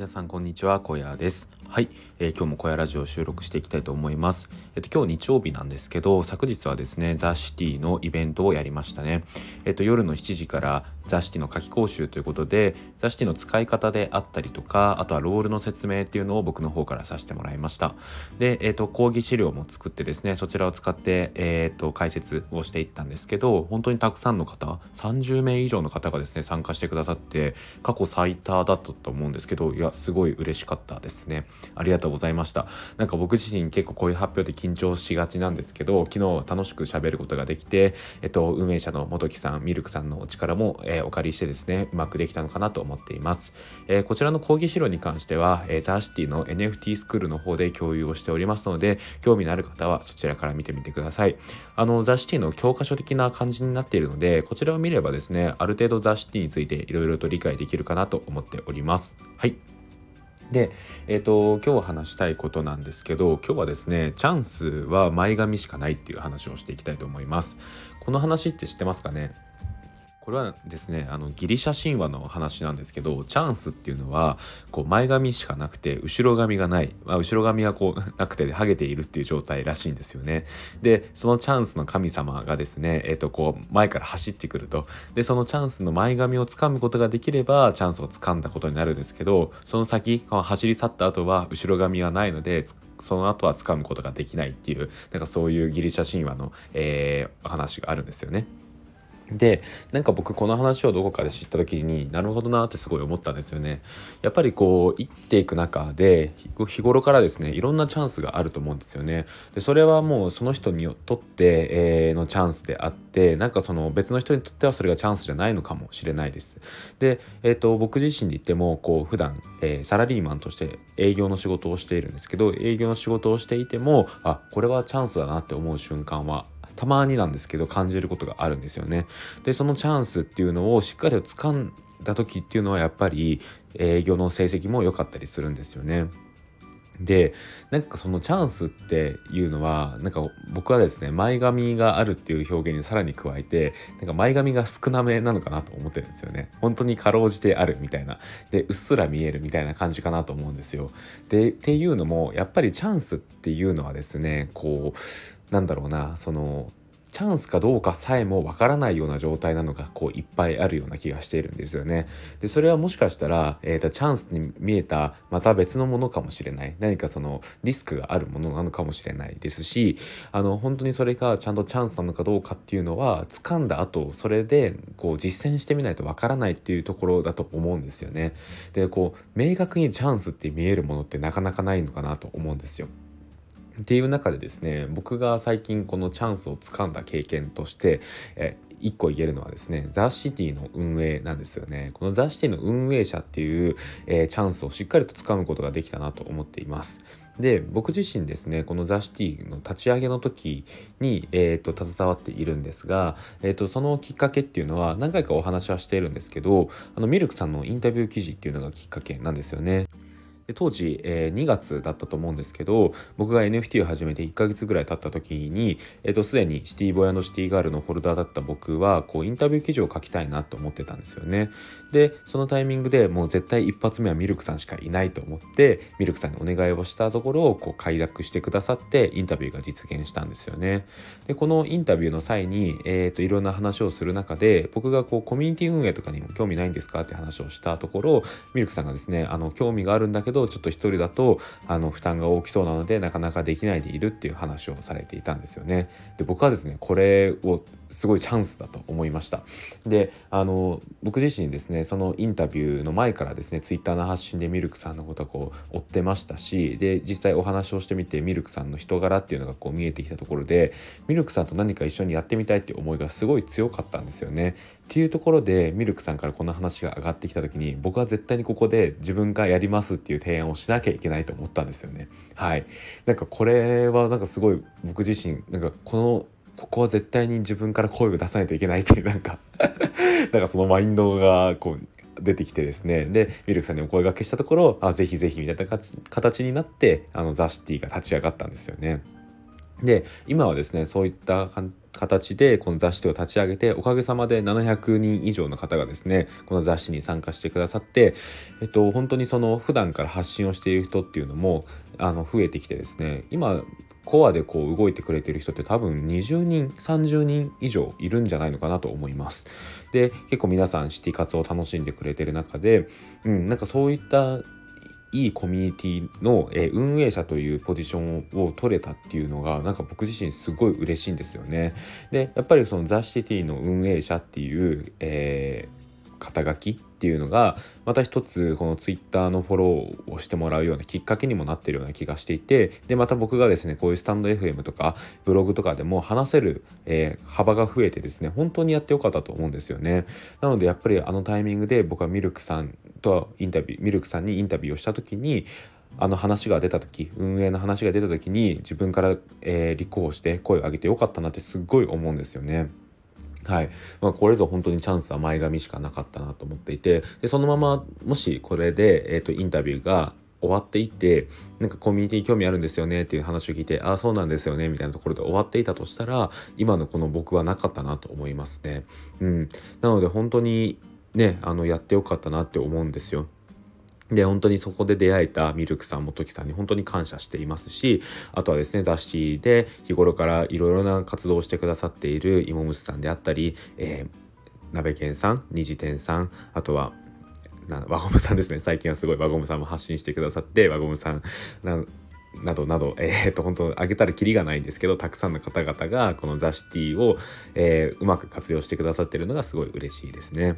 皆さんこんにちは。小屋です。はい、えー、今日も小屋ラジオを収録していきたいと思います。えっと今日日曜日なんですけど昨日はですねザ・シティのイベントをやりましたね。えっと夜の7時からザ・シティの夏季講習ということでザ・シティの使い方であったりとかあとはロールの説明っていうのを僕の方からさせてもらいました。でえっと講義資料も作ってですねそちらを使ってえっと解説をしていったんですけど本当にたくさんの方30名以上の方がですね参加してくださって過去最多だったと思うんですけどいやすごい嬉しかったですね。ありがとうございました。なんか僕自身結構こういう発表で緊張しがちなんですけど昨日は楽しく喋ることができてえっと運営者の元木さんミルクさんのお力も、えー、お借りしてですねうまくできたのかなと思っています、えー、こちらの講義資料に関しては、えー、ザーシティの NFT スクールの方で共有をしておりますので興味のある方はそちらから見てみてください。あのザ・シティの教科書的な感じになっているのでこちらを見ればですねある程度ザ・シティについていろいろと理解できるかなと思っております。はい。で、えっ、ー、と、今日話したいことなんですけど、今日はですね、チャンスは前髪しかないっていう話をしていきたいと思います。この話って知ってますかね？これはですねあのギリシャ神話の話なんですけどチャンスっていうのはこう前髪しかなくて後ろ髪がない、まあ、後ろ髪はこう なくてハゲているっていう状態らしいんですよね。でそのチャンスの神様がですね、えー、とこう前から走ってくるとでそのチャンスの前髪をつかむことができればチャンスをつかんだことになるんですけどその先この走り去った後は後ろ髪はないのでその後は掴むことができないっていうなんかそういうギリシャ神話の、えー、話があるんですよね。でなんか僕この話をどこかで知った時になるほどなってすごい思ったんですよね。やっぱりこう生きていく中で日頃からですねいろんなチャンスがあると思うんですよね。でそれはもうその人にとって、え、のチャンスであってなんかその別の人にとってはそれがチャンスじゃないのかもしれないです。で、えーと、僕自身で言ってもこう普段、えー、サラリーマンとして営業の仕事をしているんですけど営業の仕事をしていてもあこれはチャンスだなって思う瞬間はたまになんですけど感じることがあるんですよね。でそのチャンスっていうのをしっかりと掴んだ時っていうのはやっぱり営業の成績も良かったりするんですよね。でなんかそのチャンスっていうのはなんか僕はですね前髪があるっていう表現にさらに加えてなんか前髪が少なめなのかなと思ってるんですよね本当にかろうじてあるみたいなでうっすら見えるみたいな感じかなと思うんですよでっていうのもやっぱりチャンスっていうのはですねこうなんだろうなそのチャンスかどうかさえもわからないような状態なのがこういっぱいあるような気がしているんですよね。でそれはもしかしたら、えーと、チャンスに見えたまた別のものかもしれない何かそのリスクがあるものなのかもしれないですしあの本当にそれがちゃんとチャンスなのかどうかっていうのは掴んだ後それでこう実践してみないとわからないっていうところだと思うんですよね。でこう明確にチャンスって見えるものってなかなかないのかなと思うんですよ。っていう中でですね僕が最近このチャンスをつかんだ経験としてえ1個言えるのはですねザ・シティの運営なんですよねこのザ・シティの運営者っていう、えー、チャンスをしっかりとつかむことができたなと思っていますで僕自身ですねこのザ・シティの立ち上げの時に、えーと、携わっているんですが、えーと、そのきっかけっていうのは何回かお話はしているんですけどあのミルクさんのインタビュー記事っていうのがきっかけなんですよね。で当時、えー、2月だったと思うんですけど僕が NFT を始めて1ヶ月ぐらい経った時に、えー、とすでにシティボーイシティガールのホルダーだった僕はこうインタビュー記事を書きたいなと思ってたんですよね。でそのタイミングでもう絶対一発目はミルクさんしかいないと思ってミルクさんにお願いをしたところをこう快諾してくださってインタビューが実現したんですよね。でこのインタビューの際に、えー、といろんな話をする中で僕がこうコミュニティ運営とかにも興味ないんですかって話をしたところミルクさんがですねあの興味があるんだけどちょっと一人だとあの負担が大きそうなのでなかなかできないでいるっていう話をされていたんですよね。で僕はですねこれをすごいチャンスだと思いました。であの僕自身ですねそのインタビューの前からですねツイッターの発信でミルクさんのことをこう追ってましたしで実際お話をしてみてミルクさんの人柄っていうのがこう見えてきたところでミルクさんと何か一緒にやってみたいっていう思いがすごい強かったんですよね。っていうところでミルクさんからこの話が上がってきた時に僕は絶対にここで自分がやりますっていう提案をしなきゃいけないと思ったんですよね。はい。なんかこれはなんかすごい僕自身なんかこのここは絶対に自分から声を出さないといけないっていう なんかなんかそのマインドがこう出てきてですねでミルクさんにお声がけしたところあぜひぜひみたいな形になってあのザ・シティが立ち上がったんですよね。で今はですねそういった形でこの雑誌を立ち上げておかげさまで700人以上の方がですねこの雑誌に参加してくださって、えっと、本当にその普段から発信をしている人っていうのもあの増えてきてですね今コアでこう動いてくれてる人って多分20人30人以上いるんじゃないのかなと思います。で結構皆さんシティ活を楽しんでくれてる中で、うん、なんかそういったいいコミュニティの、え、運営者というポジションを取れたっていうのがなんか僕自身すごい嬉しいんですよね。でやっぱりそのザ・シティの運営者っていう、えー、肩書きっていうのがまた一つこのツイッターのフォローをしてもらうようなきっかけにもなってるような気がしていてでまた僕がですねこういうスタンド FM とかブログとかでも話せる、えー、幅が増えてですね本当にやってよかったと思うんですよねなのでやっぱりあのタイミングで僕はミルクさんとインタビューミルクさんにインタビューをした時にあの話が出た時運営の話が出た時に自分から、えー、立候補して声を上げてよかったなってすっごい思うんですよね。はいまあ、これぞ本当にチャンスは前髪しかなかったなと思っていてでそのままもしこれで、えーと、インタビューが終わっていってなんかコミュニティに興味あるんですよねっていう話を聞いてああそうなんですよねみたいなところで終わっていたとしたら今のこの僕はなかったなと思いますね。うん、なので本当にねあのやってよかったなって思うんですよ。で、本当にそこで出会えたミルクさん、元木さんに本当に感謝していますし、あとはですね、雑誌で日頃からいろいろな活動をしてくださっている芋虫さんであったり、えー、鍋健さん、二次店さん、あとは、な輪ゴムさんですね。最近はすごい輪ゴムさんも発信してくださって、輪ゴムさんなどなど、えー、っと、本当、あげたらきりがないんですけど、たくさんの方々が、このザ・シティを、えー、うまく活用してくださっているのがすごい嬉しいですね。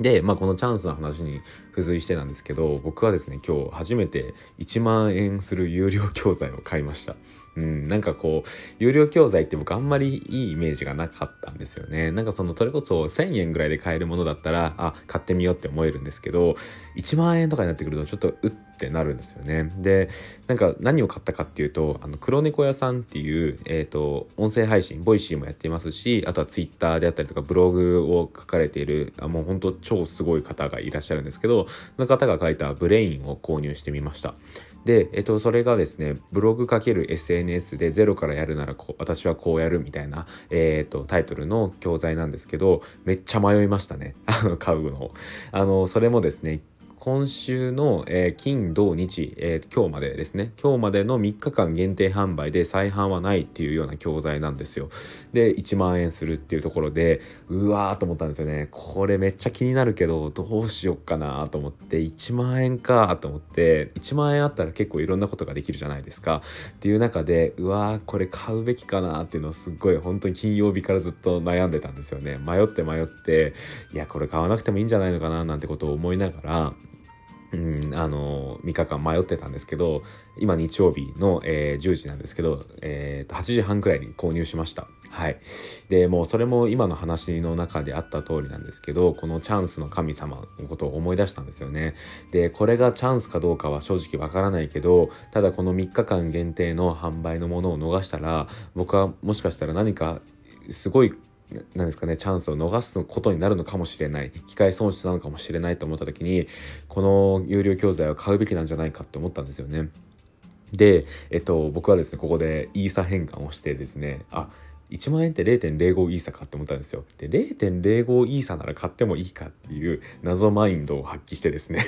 で、まあ、このチャンスの話に付随してなんですけど僕はですね今日初めて1万円する有料教材を買いました。うん、なんかこう有料教材って僕あんまりいいイメージがなかったんですよね。なんかそのそれこそ1,000円ぐらいで買えるものだったらあ買ってみようって思えるんですけど1万円とかになってくるとちょっとうってなるんですよね。でなんか何を買ったかっていうとあの黒猫屋さんっていう、えーと、音声配信ボイシーもやっていますしあとはツイッターであったりとかブログを書かれているあもう本当超すごい方がいらっしゃるんですけどその方が書いたブレインを購入してみました。で、えっと、それがですね、ブログかける SNS でゼロからやるならこう私はこうやるみたいな、えっと、タイトルの教材なんですけど、めっちゃ迷いましたね。あの、買うの。あの、それもですね、今週の、えー、金土日、えー、今日までですね。今日までの3日間限定販売で再販はないっていうような教材なんですよ。で1万円するっていうところでうわーと思ったんですよね。これめっちゃ気になるけどどうしよっかなと思って1万円かと思って1万円あったら結構いろんなことができるじゃないですか。っていう中でうわーこれ買うべきかなっていうのをすっごい本当に金曜日からずっと悩んでたんですよね。迷って迷っていやこれ買わなくてもいいんじゃないのかななんてことを思いながらうん、あの3日間迷ってたんですけど今日曜日の、えー、10時なんですけど、えー、と8時半くらいに購入しました。はい、でもうそれも今の話の中であった通りなんですけどこのチャンスの神様のことを思い出したんですよね。でこれがチャンスかどうかは正直わからないけどただこの3日間限定の販売のものを逃したら僕はもしかしたら何かすごいなんですかねチャンスを逃すことになるのかもしれない機械損失なのかもしれないと思った時にこの有料教材を買うべきなんじゃないかって思ったんですよね。で、えっと、僕はですねここでイーサ変換をしてですねあ1万円って0.05イーサかって思ったんですよ。で0.05イーサなら買ってもいいかっていう謎マインドを発揮してですね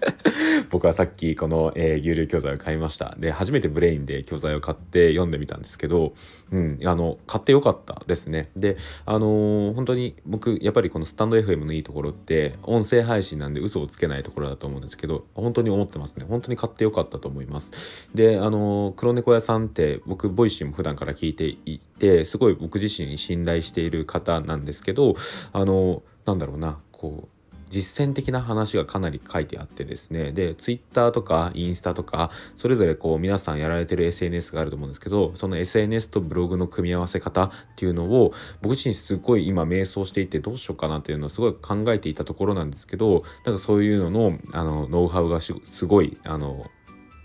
僕はさっきこの、えー、有料教材を買いました。で初めてブレインで教材を買って読んでみたんですけど、うん、あの買ってよかったですね。であのー、本当に僕やっぱりこのスタンド FM のいいところって音声配信なんで嘘をつけないところだと思うんですけど本当に思ってますね。本当に買ってよかったと思います。であのー、黒猫屋さんって僕ボイシーも普段から聞いていてすごい僕自身信頼している方なんですけどあのなんだろうなこう実践的な話がかなり書いてあってですねで Twitter とかインスタとかそれぞれこう皆さんやられてる SNS があると思うんですけどその SNS とブログの組み合わせ方っていうのを僕自身すごい今迷走していてどうしようかなっていうのをすごい考えていたところなんですけどなんかそういうののあのノウハウがすごいあの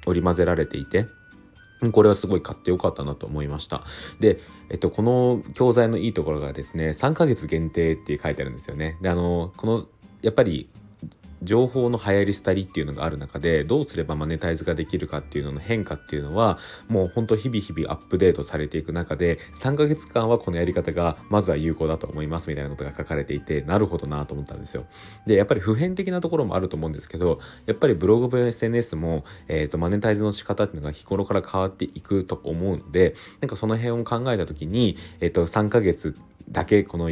織り交ぜられていてこれはすごい買ってよかったなと思いました。で、えっと、この教材のいいところがですね、3ヶ月限定って書いてあるんですよね。で、あの、このやっぱり情報の流行り廃りっていうのがある中でどうすればマネタイズができるかっていうのの変化っていうのはもうほんと日々日々アップデートされていく中で3ヶ月間はこのやり方がまずは有効だと思いますみたいなことが書かれていてなるほどなと思ったんですよ。でやっぱり普遍的なところもあると思うんですけどやっぱりブログも SNS も、えーと、マネタイズの仕方っていうのが日頃から変わっていくと思うのでなんかその辺を考えた時に、えーと、3ヶ月だけこの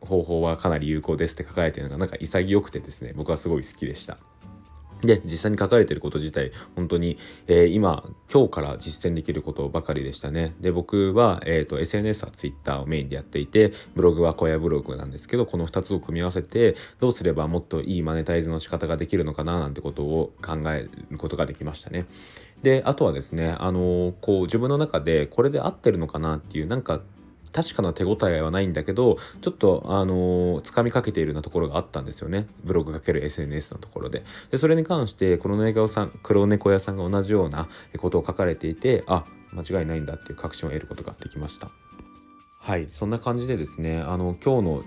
方法はかなり有効ですって書かれてるのがなんか潔くてですね僕はすごい好きでした。で、実際に書かれてること自体、本当に、えー、今、今日から実践できることばかりでしたね。で、僕は、え、ー、と、SNS は Twitter をメインでやっていて、ブログは小屋ブログなんですけど、この2つを組み合わせて、どうすればもっといいマネタイズの仕方ができるのかな、なんてことを考えることができましたね。で、あとはですね、あのー、こう、自分の中でこれで合ってるのかなっていう、なんか、確かな手応えはないんだけどちょっとあのー、掴みかけているようなところがあったんですよね。ブログかける SNS のところで。でそれに関して黒猫さん黒猫屋さんが同じようなことを書かれていてあ間違いないんだっていう確信を得ることができました。はい。そんな感じでですねあの今日の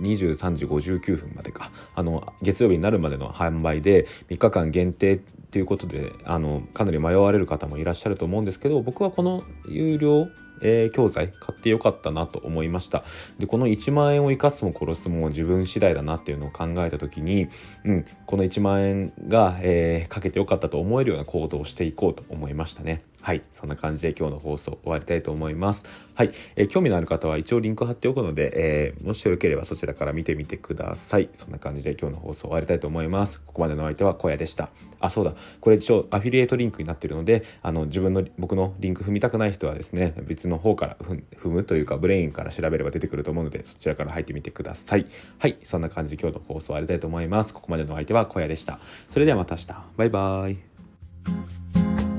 23時59分までか。あの月曜日になるまでの販売で3日間限定っていうことであのかなり迷われる方もいらっしゃると思うんですけど僕はこの有料えー、教材買ってよかったなと思いました。でこの1万円を生かすも殺すも自分次第だなっていうのを考えた時に、うん、この1万円が、えー、かけてよかったと思えるような行動をしていこうと思いましたね。はいそんな感じで今日の放送終わりたいと思います。はい、えー、興味のある方は一応リンク貼っておくので、えー、もしよければそちらから見てみてください。そんな感じで今日の放送終わりたいと思います。ここまでのお相手は小屋でした。あそうだ。これ一応アフィリエイトリンクになってるのであの自分の僕のリンク踏みたくない人はですね別の方から踏むというかブレインから調べれば出てくると思うのでそちらから入ってみてください。はいそんな感じで今日の放送終わりたいと思います。ここまでのお相手は小屋でした。それではまた明日。バイバーイ。